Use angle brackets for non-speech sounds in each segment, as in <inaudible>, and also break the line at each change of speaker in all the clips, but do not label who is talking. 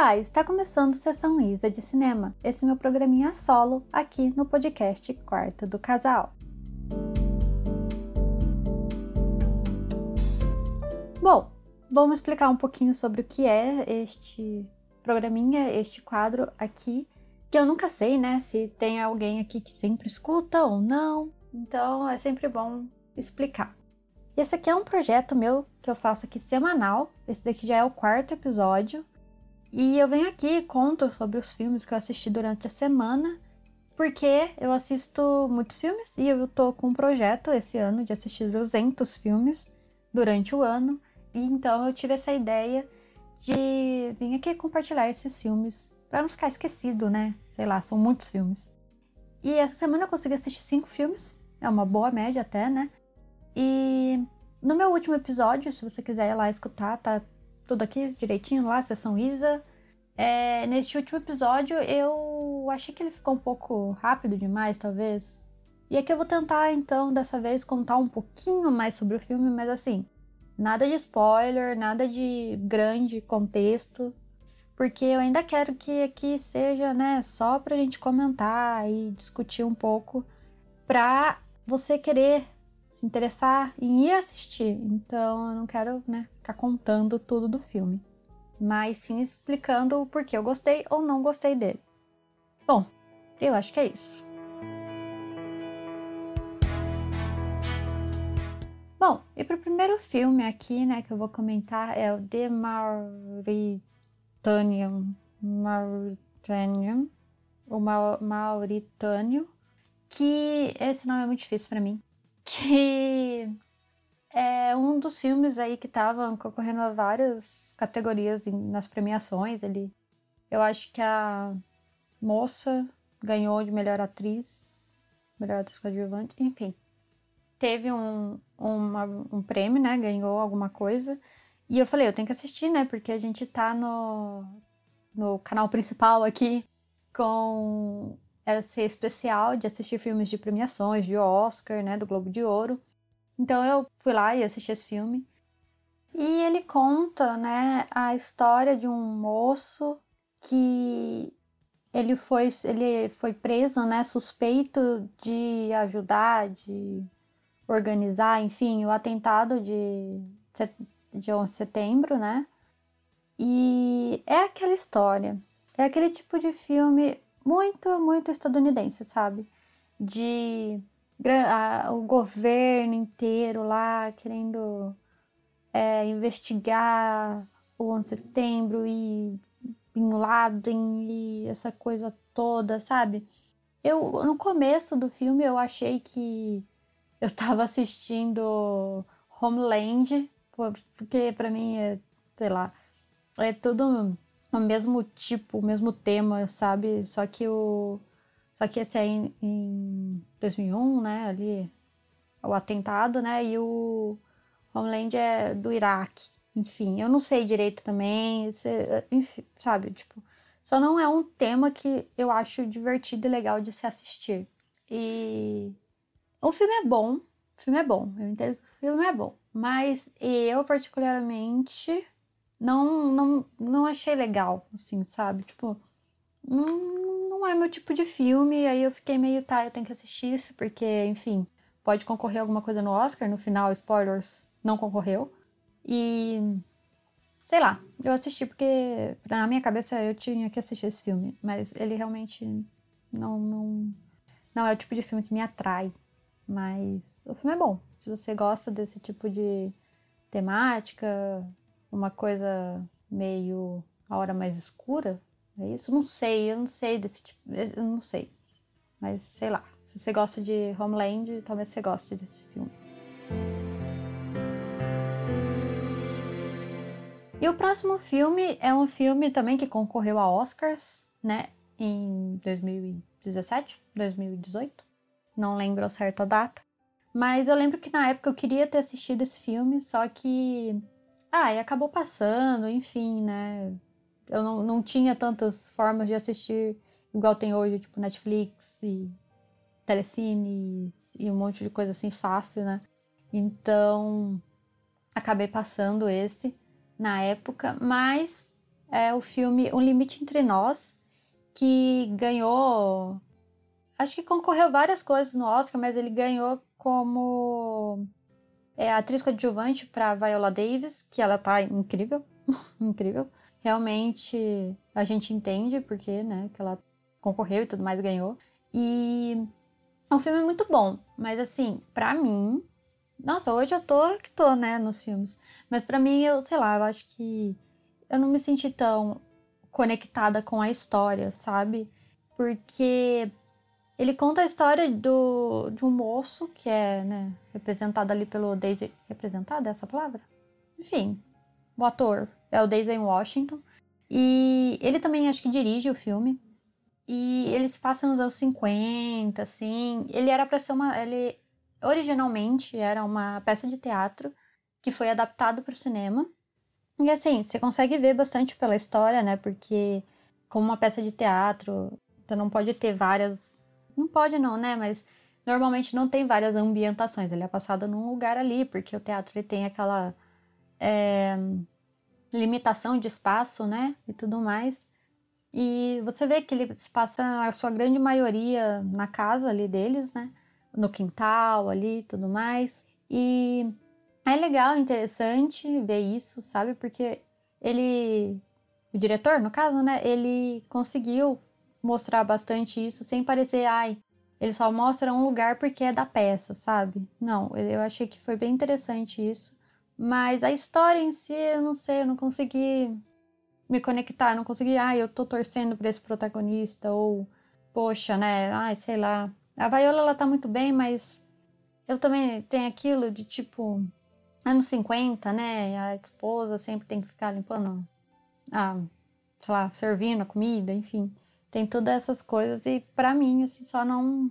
Olá, está começando Sessão Isa de Cinema, esse meu programinha solo aqui no podcast Quarto do Casal. Bom, vamos explicar um pouquinho sobre o que é este programinha, este quadro aqui, que eu nunca sei, né, se tem alguém aqui que sempre escuta ou não, então é sempre bom explicar. Esse aqui é um projeto meu que eu faço aqui semanal, esse daqui já é o quarto episódio, e eu venho aqui e conto sobre os filmes que eu assisti durante a semana, porque eu assisto muitos filmes e eu tô com um projeto esse ano de assistir 200 filmes durante o ano. E então eu tive essa ideia de vir aqui compartilhar esses filmes para não ficar esquecido, né? Sei lá, são muitos filmes. E essa semana eu consegui assistir cinco filmes, é uma boa média até, né? E no meu último episódio, se você quiser ir lá escutar, tá tudo aqui direitinho lá, sessão Isa. É, neste último episódio eu achei que ele ficou um pouco rápido demais, talvez. E aqui eu vou tentar, então, dessa vez contar um pouquinho mais sobre o filme, mas assim, nada de spoiler, nada de grande contexto, porque eu ainda quero que aqui seja, né, só pra gente comentar e discutir um pouco, pra você querer se interessar em ir assistir. Então eu não quero, né, ficar contando tudo do filme, mas sim explicando o porquê eu gostei ou não gostei dele. Bom, eu acho que é isso. Bom, e para o primeiro filme aqui, né, que eu vou comentar é o The Mauritanian, Mauritanian, o Mauritânio, que esse nome é muito difícil para mim que é um dos filmes aí que estavam concorrendo a várias categorias nas premiações. Ele, eu acho que a moça ganhou de melhor atriz, melhor atriz coadjuvante, enfim. Teve um, uma, um prêmio, né? Ganhou alguma coisa. E eu falei, eu tenho que assistir, né? Porque a gente tá no, no canal principal aqui com esse especial de assistir filmes de premiações, de Oscar, né, do Globo de Ouro. Então eu fui lá e assisti esse filme. E ele conta, né, a história de um moço que ele foi, ele foi preso, né, suspeito de ajudar, de organizar, enfim, o atentado de, de 11 de setembro, né? E é aquela história. É aquele tipo de filme muito, muito estadunidense, sabe? De o governo inteiro lá querendo é, investigar o 11 de setembro e Bin Laden e essa coisa toda, sabe? Eu, no começo do filme, eu achei que eu tava assistindo Homeland, porque para mim é, sei lá, é tudo o mesmo tipo, o mesmo tema, sabe? Só que o. Só que esse aí em, em 2001, né? Ali, o atentado, né? E o Homeland é do Iraque. Enfim, eu não sei direito também, enfim, sabe? Tipo, só não é um tema que eu acho divertido e legal de se assistir. E o filme é bom, o filme é bom, eu entendo que o filme é bom, mas eu particularmente não, não, não achei legal, assim, sabe? Tipo, não, não é meu tipo de filme. Aí eu fiquei meio, tá, eu tenho que assistir isso, porque, enfim, pode concorrer alguma coisa no Oscar. No final, spoilers, não concorreu. E. Sei lá, eu assisti porque, na minha cabeça, eu tinha que assistir esse filme. Mas ele realmente não, não, não é o tipo de filme que me atrai. Mas o filme é bom. Se você gosta desse tipo de temática, uma coisa meio a hora mais escura, é isso? Não sei, eu não sei desse tipo, eu não sei. Mas sei lá, se você gosta de Homeland, talvez você goste desse filme. E o próximo filme é um filme também que concorreu a Oscars, né, em 2017, 2018. Não lembro a certa data. Mas eu lembro que na época eu queria ter assistido esse filme, só que ah, e acabou passando, enfim, né? Eu não, não tinha tantas formas de assistir igual tem hoje, tipo Netflix e Telecine e um monte de coisa assim fácil, né? Então, acabei passando esse na época, mas é o filme Um Limite Entre Nós, que ganhou. Acho que concorreu várias coisas no Oscar, mas ele ganhou como é, atriz coadjuvante para Viola Davis, que ela tá incrível, <laughs> incrível. Realmente a gente entende porque, né, que ela concorreu e tudo mais ganhou. E é um filme muito bom, mas assim, para mim, nossa, hoje eu tô que tô, né, nos filmes. Mas para mim, eu, sei lá, eu acho que eu não me senti tão conectada com a história, sabe? Porque ele conta a história do, de um moço que é, né, representado ali pelo Daisy. Representado é essa palavra? Enfim, o ator é o Daisy Washington. E ele também acho que dirige o filme. E ele se passa nos anos 50, assim. Ele era para ser uma. Ele originalmente era uma peça de teatro que foi adaptado para o cinema. E assim, você consegue ver bastante pela história, né? Porque, como uma peça de teatro, você não pode ter várias. Não pode, não, né? Mas normalmente não tem várias ambientações. Ele é passado num lugar ali, porque o teatro ele tem aquela é, limitação de espaço, né? E tudo mais. E você vê que ele se passa a sua grande maioria na casa ali deles, né? No quintal ali tudo mais. E é legal, interessante ver isso, sabe? Porque ele, o diretor, no caso, né? Ele conseguiu mostrar bastante isso sem parecer, ai, ele só mostra um lugar porque é da peça, sabe? Não, eu achei que foi bem interessante isso. Mas a história em si, eu não sei, eu não consegui me conectar, não consegui, ai, eu tô torcendo pra esse protagonista, ou, poxa, né, ai, sei lá. A Viola, ela tá muito bem, mas eu também tenho aquilo de tipo, anos 50, né? A esposa sempre tem que ficar limpando, ah, sei lá, servindo a comida, enfim. Tem todas essas coisas e para mim, assim, só não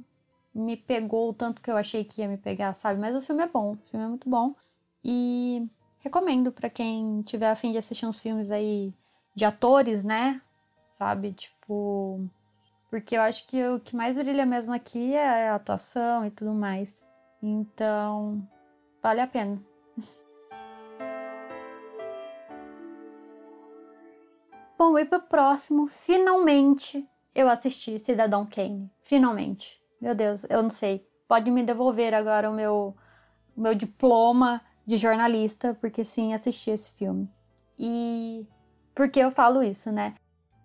me pegou o tanto que eu achei que ia me pegar, sabe? Mas o filme é bom, o filme é muito bom. E recomendo para quem tiver afim de assistir uns filmes aí de atores, né? Sabe? Tipo. Porque eu acho que o que mais brilha mesmo aqui é a atuação e tudo mais. Então, vale a pena. <laughs> Bom, e pro próximo, finalmente eu assisti Cidadão Kane. Finalmente. Meu Deus, eu não sei. Pode me devolver agora o meu, o meu diploma de jornalista, porque sim, assisti esse filme. E por que eu falo isso, né?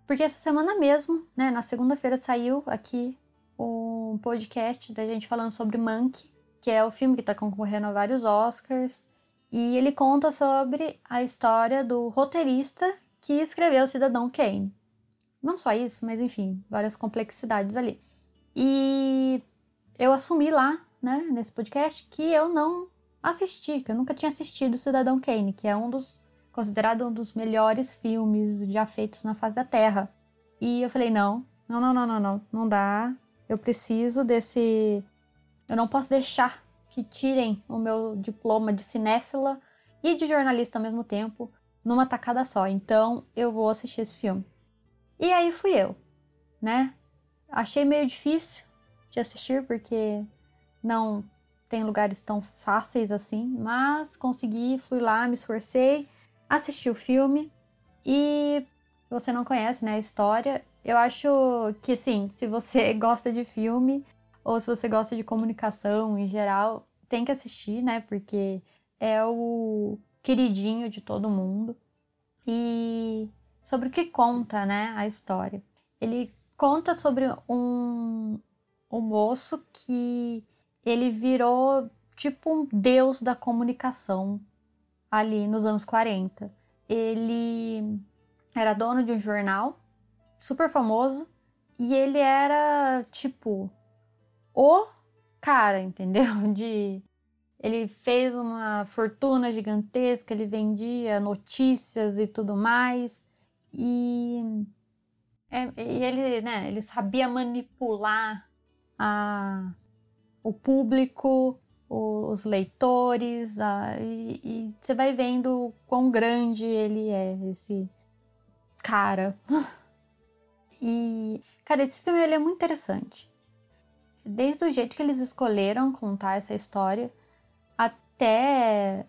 Porque essa semana mesmo, né, na segunda-feira saiu aqui um podcast da gente falando sobre Monkey, que é o filme que está concorrendo a vários Oscars. E ele conta sobre a história do roteirista que escreveu Cidadão Kane. Não só isso, mas enfim, várias complexidades ali. E eu assumi lá, né, nesse podcast, que eu não assisti, que eu nunca tinha assistido Cidadão Kane, que é um dos considerado um dos melhores filmes já feitos na face da Terra. E eu falei, não, não, não, não, não, não, não dá. Eu preciso desse eu não posso deixar que tirem o meu diploma de cinéfila e de jornalista ao mesmo tempo numa tacada só. Então eu vou assistir esse filme. E aí fui eu, né? Achei meio difícil de assistir porque não tem lugares tão fáceis assim, mas consegui, fui lá, me esforcei, assisti o filme e você não conhece, né, a história. Eu acho que sim, se você <laughs> gosta de filme, ou se você gosta de comunicação em geral, tem que assistir, né? Porque é o queridinho de todo mundo. E sobre o que conta, né, a história. Ele conta sobre um, um moço que ele virou tipo um deus da comunicação ali nos anos 40. Ele era dono de um jornal super famoso e ele era tipo o cara, entendeu? <laughs> De ele fez uma fortuna gigantesca, ele vendia notícias e tudo mais. E, é, e ele, né, ele sabia manipular a, o público, os leitores, a, e, e você vai vendo quão grande ele é, esse cara. <laughs> E, cara, esse filme ele é muito interessante desde o jeito que eles escolheram contar essa história até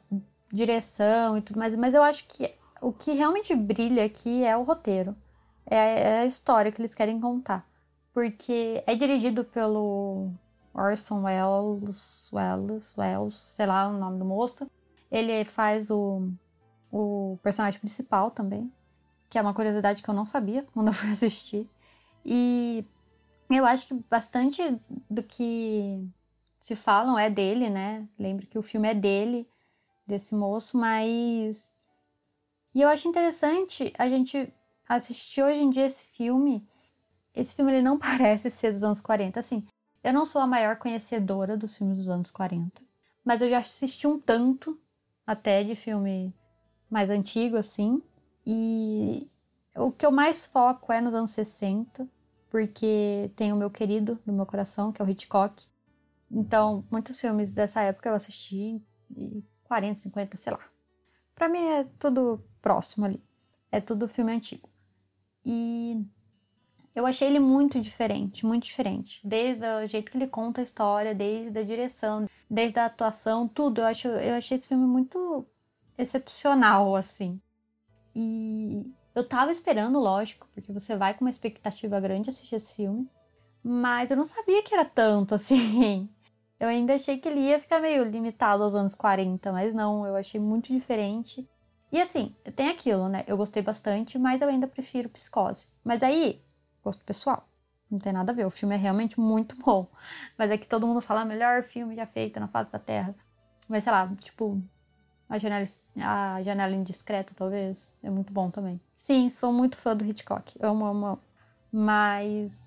direção e tudo mais, mas eu acho que o que realmente brilha aqui é o roteiro. É, é a história que eles querem contar. Porque é dirigido pelo Orson Welles, Welles, Welles, sei lá o nome do moço. Ele faz o, o personagem principal também, que é uma curiosidade que eu não sabia quando eu fui assistir. E eu acho que bastante do que se falam é dele, né? Lembro que o filme é dele, desse moço, mas. E eu acho interessante a gente assistir hoje em dia esse filme. Esse filme ele não <laughs> parece ser dos anos 40. Assim, eu não sou a maior conhecedora dos filmes dos anos 40, mas eu já assisti um tanto até de filme mais antigo, assim. E o que eu mais foco é nos anos 60, porque tem o meu querido do meu coração, que é o Hitchcock. Então, muitos filmes dessa época eu assisti, 40, 50, sei lá. Pra mim é tudo próximo ali. É tudo filme antigo. E eu achei ele muito diferente, muito diferente. Desde o jeito que ele conta a história, desde a direção, desde a atuação, tudo. Eu, acho, eu achei esse filme muito excepcional, assim. E eu tava esperando, lógico, porque você vai com uma expectativa grande assistir esse filme. Mas eu não sabia que era tanto <laughs> assim. Eu ainda achei que ele ia ficar meio limitado aos anos 40, mas não, eu achei muito diferente. E assim, tem aquilo, né? Eu gostei bastante, mas eu ainda prefiro Psicose. Mas aí, gosto pessoal. Não tem nada a ver, o filme é realmente muito bom. <laughs> Mas é que todo mundo fala, melhor filme já feito na face da Terra. Mas sei lá, tipo, a janela, a janela indiscreta, talvez. É muito bom também. Sim, sou muito fã do Hitchcock. Amo, amo, amo. Mas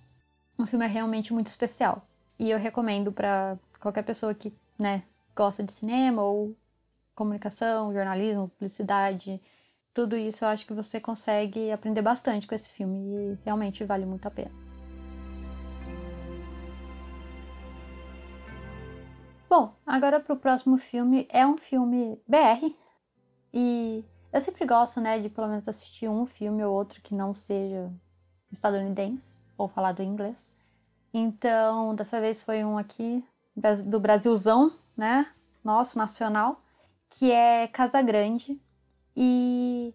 o filme é realmente muito especial. E eu recomendo para qualquer pessoa que, né, gosta de cinema ou comunicação, jornalismo, publicidade, tudo isso eu acho que você consegue aprender bastante com esse filme e realmente vale muito a pena. Bom, agora para o próximo filme. É um filme BR. E eu sempre gosto, né, de pelo menos assistir um filme ou outro que não seja estadunidense ou falado em inglês. Então, dessa vez foi um aqui do Brasilzão, né, nosso, nacional, que é Casa Grande. E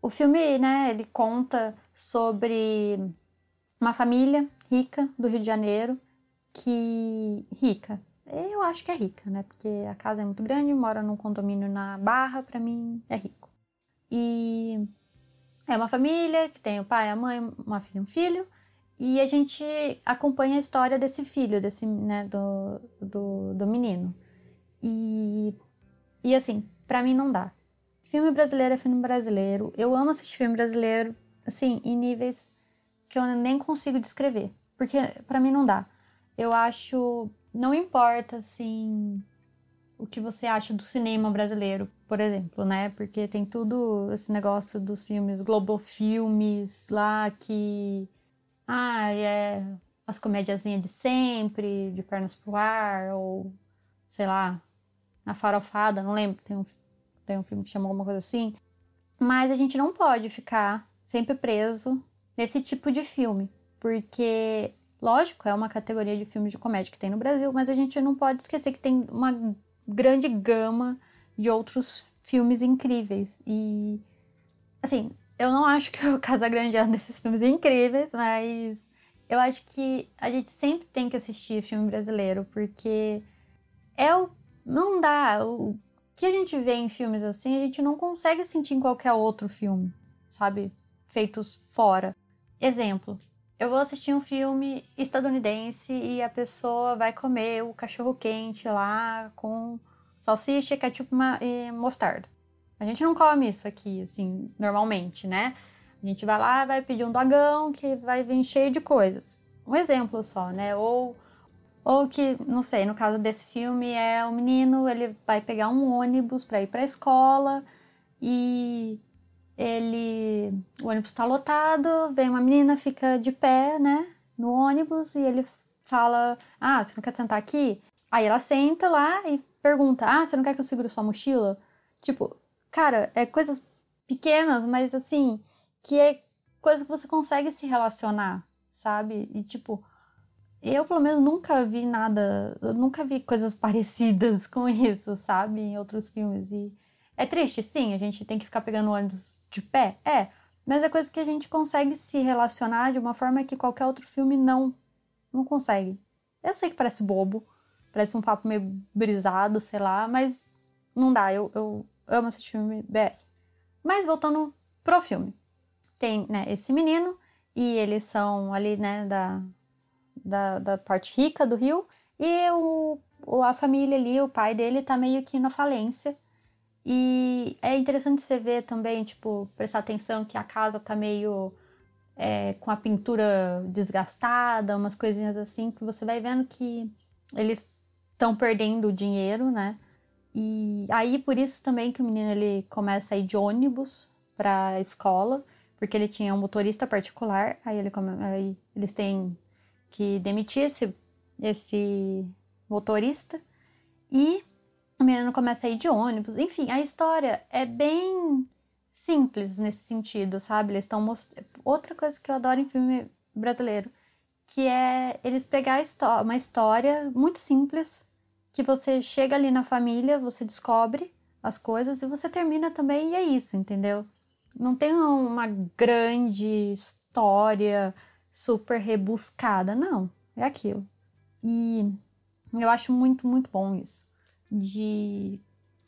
o filme, né, ele conta sobre uma família rica do Rio de Janeiro que rica, eu acho que é rica, né? Porque a casa é muito grande, mora num condomínio na Barra, para mim é rico. E é uma família que tem o pai, a mãe, uma filha e um filho. E a gente acompanha a história desse filho, desse, né, do, do, do menino. E, e assim, para mim não dá. Filme brasileiro é filme brasileiro. Eu amo assistir filme brasileiro, assim, em níveis que eu nem consigo descrever. Porque para mim não dá. Eu acho não importa, assim, o que você acha do cinema brasileiro, por exemplo, né? Porque tem tudo esse negócio dos filmes Globo Filmes lá que. Ah, é as comédiazinhas de sempre, de pernas pro ar, ou sei lá, na farofada, não lembro, tem um, tem um filme que chamou alguma coisa assim. Mas a gente não pode ficar sempre preso nesse tipo de filme, porque Lógico, é uma categoria de filmes de comédia que tem no Brasil, mas a gente não pode esquecer que tem uma grande gama de outros filmes incríveis. E, assim, eu não acho que <laughs> o Casa Grande é um desses filmes incríveis, mas eu acho que a gente sempre tem que assistir filme brasileiro, porque é o. Não dá. O que a gente vê em filmes assim, a gente não consegue sentir em qualquer outro filme, sabe? Feitos fora. Exemplo, eu vou assistir um filme estadunidense e a pessoa vai comer o cachorro quente lá com salsicha, ketchup e mostarda. A gente não come isso aqui, assim, normalmente, né? A gente vai lá, vai pedir um dogão que vai vir cheio de coisas. Um exemplo só, né? Ou, ou que, não sei, no caso desse filme é o menino, ele vai pegar um ônibus para ir para a escola e ele o ônibus está lotado, vem uma menina, fica de pé, né, no ônibus e ele fala: "Ah, você não quer sentar aqui?" Aí ela senta lá e pergunta: "Ah, você não quer que eu segure sua mochila?" Tipo, cara, é coisas pequenas, mas assim, que é coisa que você consegue se relacionar, sabe? E tipo, eu pelo menos nunca vi nada, nunca vi coisas <laughs> parecidas com isso, sabe, em outros filmes e É triste, sim, a gente tem que ficar pegando ônibus de pé, é, mas é coisa que a gente consegue se relacionar de uma forma que qualquer outro filme não, não consegue. Eu sei que parece bobo, parece um papo meio brisado, sei lá, mas não dá, eu, eu amo esse filme BR. Mas voltando pro filme. Tem, né, esse menino, e eles são ali, né, da, da, da parte rica do Rio, e o, a família ali, o pai dele tá meio que na falência, e é interessante você ver também, tipo, prestar atenção que a casa tá meio é, com a pintura desgastada, umas coisinhas assim, que você vai vendo que eles estão perdendo dinheiro, né? E aí por isso também que o menino ele começa a ir de ônibus para a escola, porque ele tinha um motorista particular, aí, ele, aí eles têm que demitir esse, esse motorista e o menino começa a ir de ônibus. Enfim, a história é bem simples nesse sentido, sabe? Eles estão mostrando. Outra coisa que eu adoro em filme brasileiro, que é eles pegar uma história muito simples, que você chega ali na família, você descobre as coisas e você termina também, e é isso, entendeu? Não tem uma grande história super rebuscada, não. É aquilo. E eu acho muito, muito bom isso de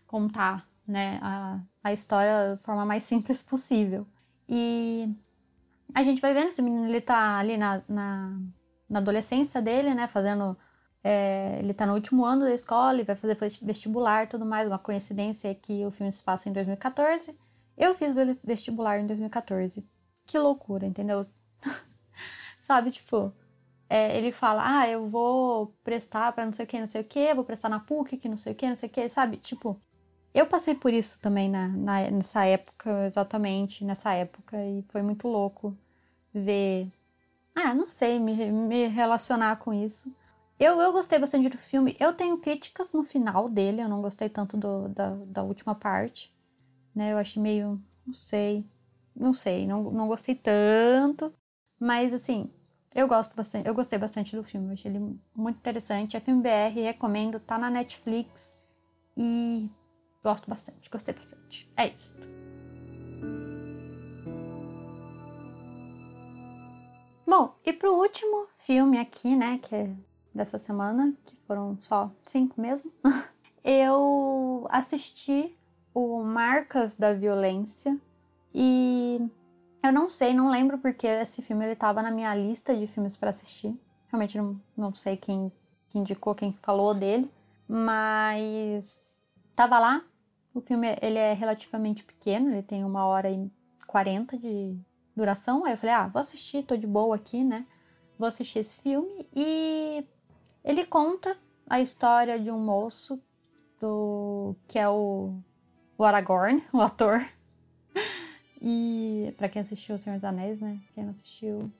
contar né, a, a história da forma mais <laughs> simples possível. E a gente vai vendo esse menino, ele tá ali na, na, na adolescência dele, né, fazendo... É, ele tá no último ano da escola e vai fazer vestibular tudo mais. Uma coincidência é que o filme se passa em 2014. Eu fiz vestibular em 2014. Que loucura, entendeu? <laughs> Sabe, tipo, é, ele fala, ah, eu vou prestar para não sei o que, não sei o que, vou prestar na PUC, que não sei o que, não sei o que, sabe? Tipo, eu passei por isso também na, na, nessa época, exatamente nessa época, e foi muito louco ver. Ah, não sei, me, me relacionar com isso. Eu, eu gostei bastante do filme. Eu tenho críticas no final dele, eu não gostei tanto do, da, da última parte. Né? Eu achei meio. Não sei. Não sei, não, não gostei tanto. Mas assim, eu gosto bastante, eu gostei bastante do filme, eu achei ele muito interessante. É filme BR, recomendo, tá na Netflix e gosto bastante, gostei bastante. É isso. Bom, e pro último filme aqui, né, que é dessa semana, que foram só cinco mesmo, <laughs> eu assisti o Marcas da Violência e eu não sei, não lembro porque esse filme ele tava na minha lista de filmes para assistir. Realmente não, não sei quem, quem indicou, quem falou dele, mas tava lá. O filme ele é relativamente pequeno, ele tem uma hora e quarenta de duração. Aí eu falei, ah, vou assistir, tô de boa aqui, né? Vou assistir esse filme e ele conta a história de um moço do que é o, o Aragorn, <laughs> o ator. E para quem assistiu O Senhor dos Anéis, né? Quem não assistiu.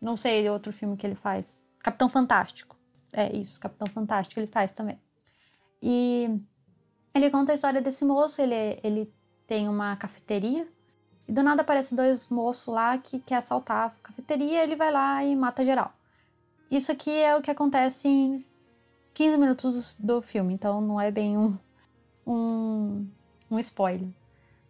Não sei outro filme que ele faz. Capitão Fantástico. É isso, Capitão Fantástico ele faz também. E ele conta a história desse moço, ele, ele tem uma cafeteria. E do nada aparecem dois moços lá que quer assaltar a cafeteria, ele vai lá e mata geral. Isso aqui é o que acontece em 15 minutos do, filme, então não é bem um, um, um spoiler.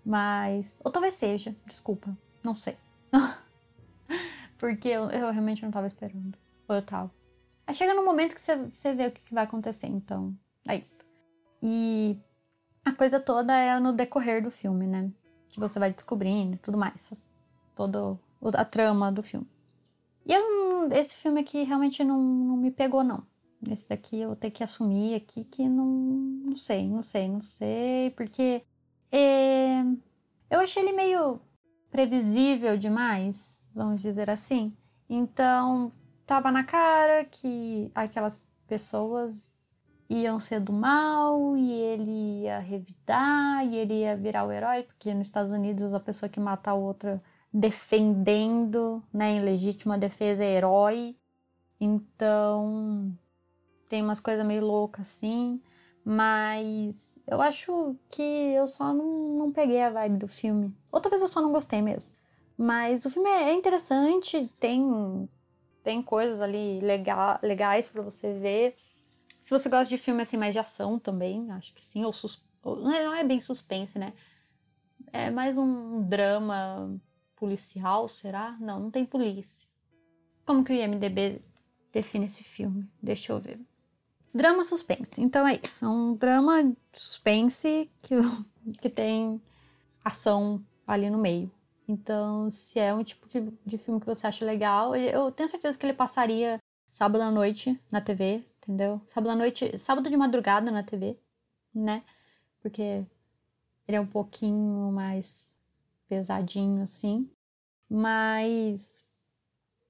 Mas. Ou talvez seja, desculpa, não sei. <laughs> Porque eu, eu, realmente não tava esperando. Ou eu tava. Aí chega no momento que você vê o que, que vai acontecer, então. É isso. E a coisa toda é no decorrer do filme, né? Que você vai descobrindo e tudo mais. Toda a trama do filme. E eu, esse filme aqui realmente não, não me pegou, não. Esse daqui eu tenho que assumir aqui que não, não sei, não sei, não sei, porque é... Eu achei ele meio previsível demais, vamos dizer assim. Então, tava na cara que aquelas pessoas iam ser do mal e ele ia revidar e ele ia virar o herói, porque nos Estados Unidos a pessoa que mata a outra defendendo, né, em legítima defesa é herói. Então, tem umas coisas meio loucas assim. Mas eu acho que eu só não, não peguei a vibe do filme. Ou talvez eu só não gostei mesmo. Mas o filme é interessante, tem, tem coisas ali legal, legais para você ver. Se você gosta de filme assim mais de ação também, acho que sim, ou sus, Não é, não é bem suspense, né? É mais um drama policial, será? Não, não tem polícia. Como que o IMDB define esse filme? Deixa eu ver. Drama suspense. Então é isso. É um drama suspense que, <laughs> que tem ação ali no meio. Então, se é um tipo de, filme que você acha legal, eu tenho certeza que ele passaria sábado à noite na TV, entendeu? Sábado à noite, sábado de madrugada na TV, né? Porque ele é um pouquinho mais pesadinho assim. Mas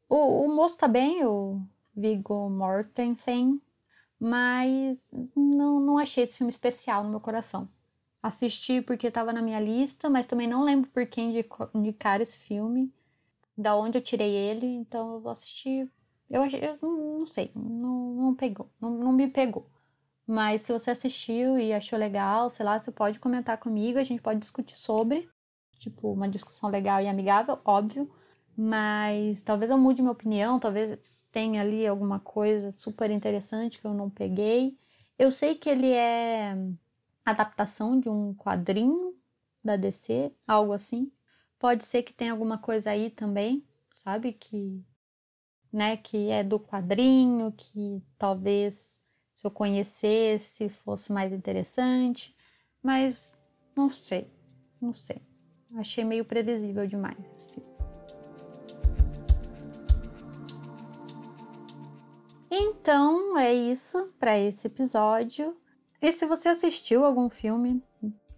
o, o moço tá bem, o Viggo Mortensen, mas não, não achei esse filme especial no meu coração. Assisti porque estava na minha lista, mas também não lembro por quem indicar esse filme, da onde eu tirei ele, então eu vou assistir. Eu, eu não sei, não, não pegou, não, não me pegou. Mas se você assistiu e achou legal, sei lá, você pode comentar comigo, a gente pode discutir sobre. Tipo, uma discussão legal e amigável, óbvio. Mas talvez eu mude minha opinião, talvez tenha ali alguma coisa super interessante que eu não peguei. Eu sei que ele é adaptação de um quadrinho da DC, algo assim. Pode ser que tenha alguma coisa aí também, sabe? Que, né, que é do quadrinho, que talvez se eu conhecesse fosse mais interessante, mas não sei, não sei. Achei meio previsível demais filme. Então é isso para esse episódio. E se você assistiu algum filme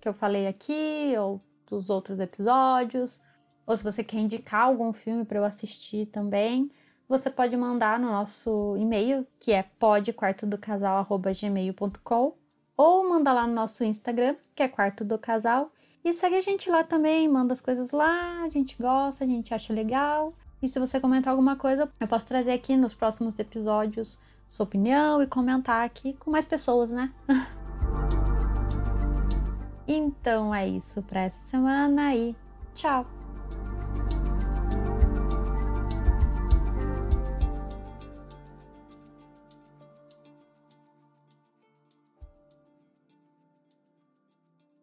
que eu falei aqui, ou dos outros episódios, ou se você quer indicar algum filme para eu assistir também, você pode mandar no nosso e-mail, que é podquartodocasal.gmail.com, ou manda lá no nosso Instagram, que é Quarto do Casal, e segue a gente lá também, manda as coisas lá, a gente gosta, a gente acha legal. E se você comentar alguma coisa, eu posso trazer aqui nos próximos episódios sua opinião e comentar aqui com mais pessoas, né? <laughs> então é isso para essa semana e tchau!